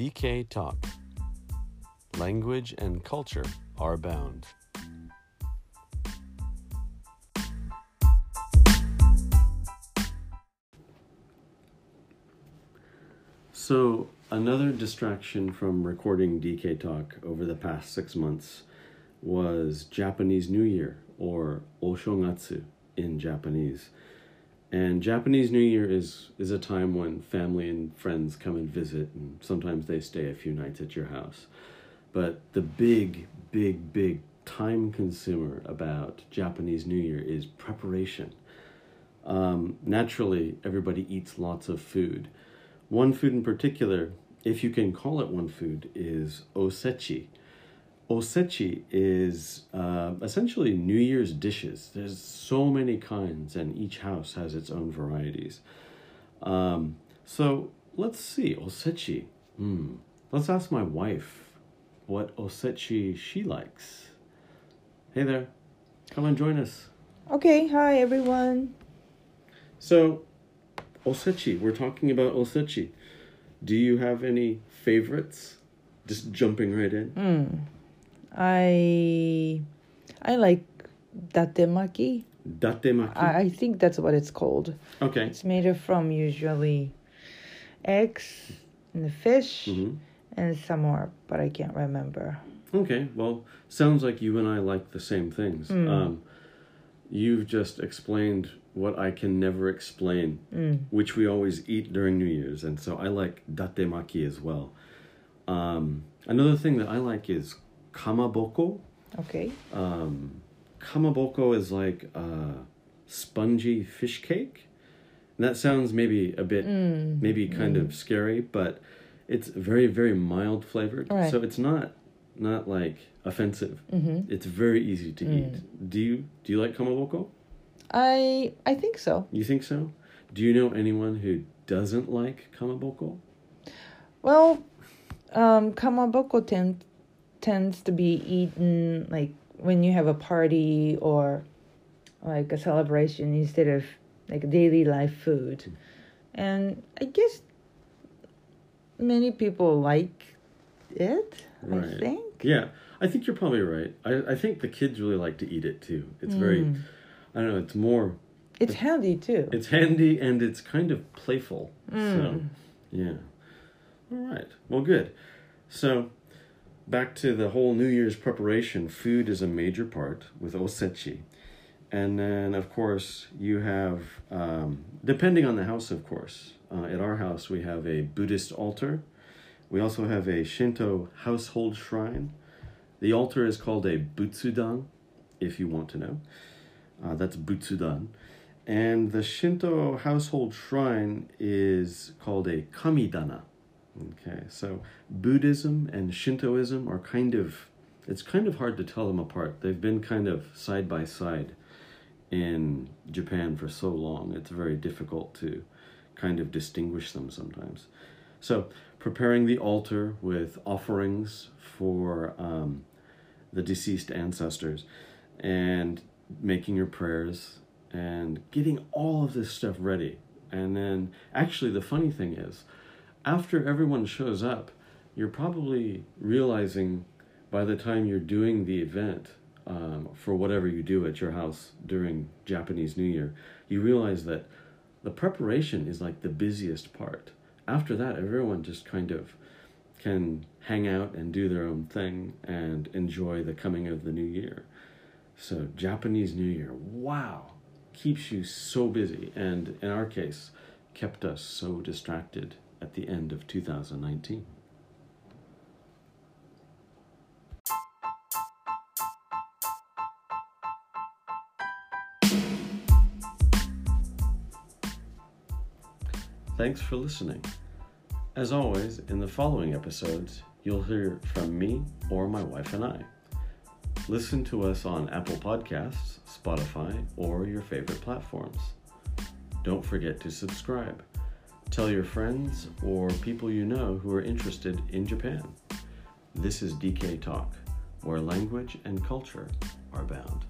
DK Talk. Language and culture are bound. So, another distraction from recording DK Talk over the past six months was Japanese New Year, or Oshogatsu in Japanese. And Japanese New Year is, is a time when family and friends come and visit, and sometimes they stay a few nights at your house. But the big, big, big time consumer about Japanese New Year is preparation. Um, naturally, everybody eats lots of food. One food in particular, if you can call it one food, is osechi. Osechi is uh, essentially New Year's dishes. There's so many kinds, and each house has its own varieties. Um, so let's see, osechi. Hmm. Let's ask my wife what osechi she likes. Hey there, come and join us. Okay, hi everyone. So, osechi, we're talking about osechi. Do you have any favorites? Just jumping right in. Hmm. I I like datemaki. Datemaki. I, I think that's what it's called. okay. It's made from usually eggs and the fish hmm and some more, but I can't remember. Okay. Well, sounds like you and I like the same things. Mm. Um, you've just explained what I can never explain, Mm. which we always eat during New Year's, and so I like datemaki as well. Um, another thing that I like is kamaboko. Okay. Um, kamaboko is like a spongy fish cake. And that sounds maybe a bit, Mm. maybe kind of scary, but it's very, very mild flavored. Right. So it's not, not like offensive. hmm It's very easy to Mm. eat. Do you do you like kamaboko? I I think so. You think so? Do you know anyone who doesn't like kamaboko? Well, um, kamaboko tend, tends to be eaten like when you have a party or like a celebration instead of like daily life food. And I guess many people like it, I think. Yeah, I think you're probably right. I, I think the kids really like to eat it too. It's very, Mm. I don't know, it's more, It's handy too. it's handy and it's kind of playful. So, Mm. yeah. All right. Well, good. So, back to the whole New Year's preparation, food is a major part with osechi. And then, of course, you have, um, depending on the house, of course. Uh, at our house, we have a Buddhist altar. We also have a Shinto household shrine. The altar is called a Butsudan, if you want to know. Uh, that's Butsudan. And the Shinto household shrine is called a Kamidana. Okay, so Buddhism and Shintoism are kind of, it's kind of hard to tell them apart. They've been kind of side by side in Japan for so long. It's very difficult to kind of distinguish them sometimes. So, preparing the altar with offerings for um, the deceased ancestors and making your prayers and getting all of this stuff ready. And then, actually, the funny thing is, after everyone shows up, you're probably realizing by the time you're doing the event um, for whatever you do at your house during Japanese New Year, you realize that the preparation is like the busiest part. After that, everyone just kind of can hang out and do their own thing and enjoy the coming of the new year. So, Japanese New Year, wow, keeps you so busy, and in our case, kept us so distracted at the end of 2019. Thanks for listening. As always, in the following episodes, you'll hear from me or my wife and I. Listen to us on Apple Podcasts, Spotify, or your favorite platforms. Don't forget to subscribe. Tell your friends or people you know who are interested in Japan. This is DK Talk, where language and culture are bound.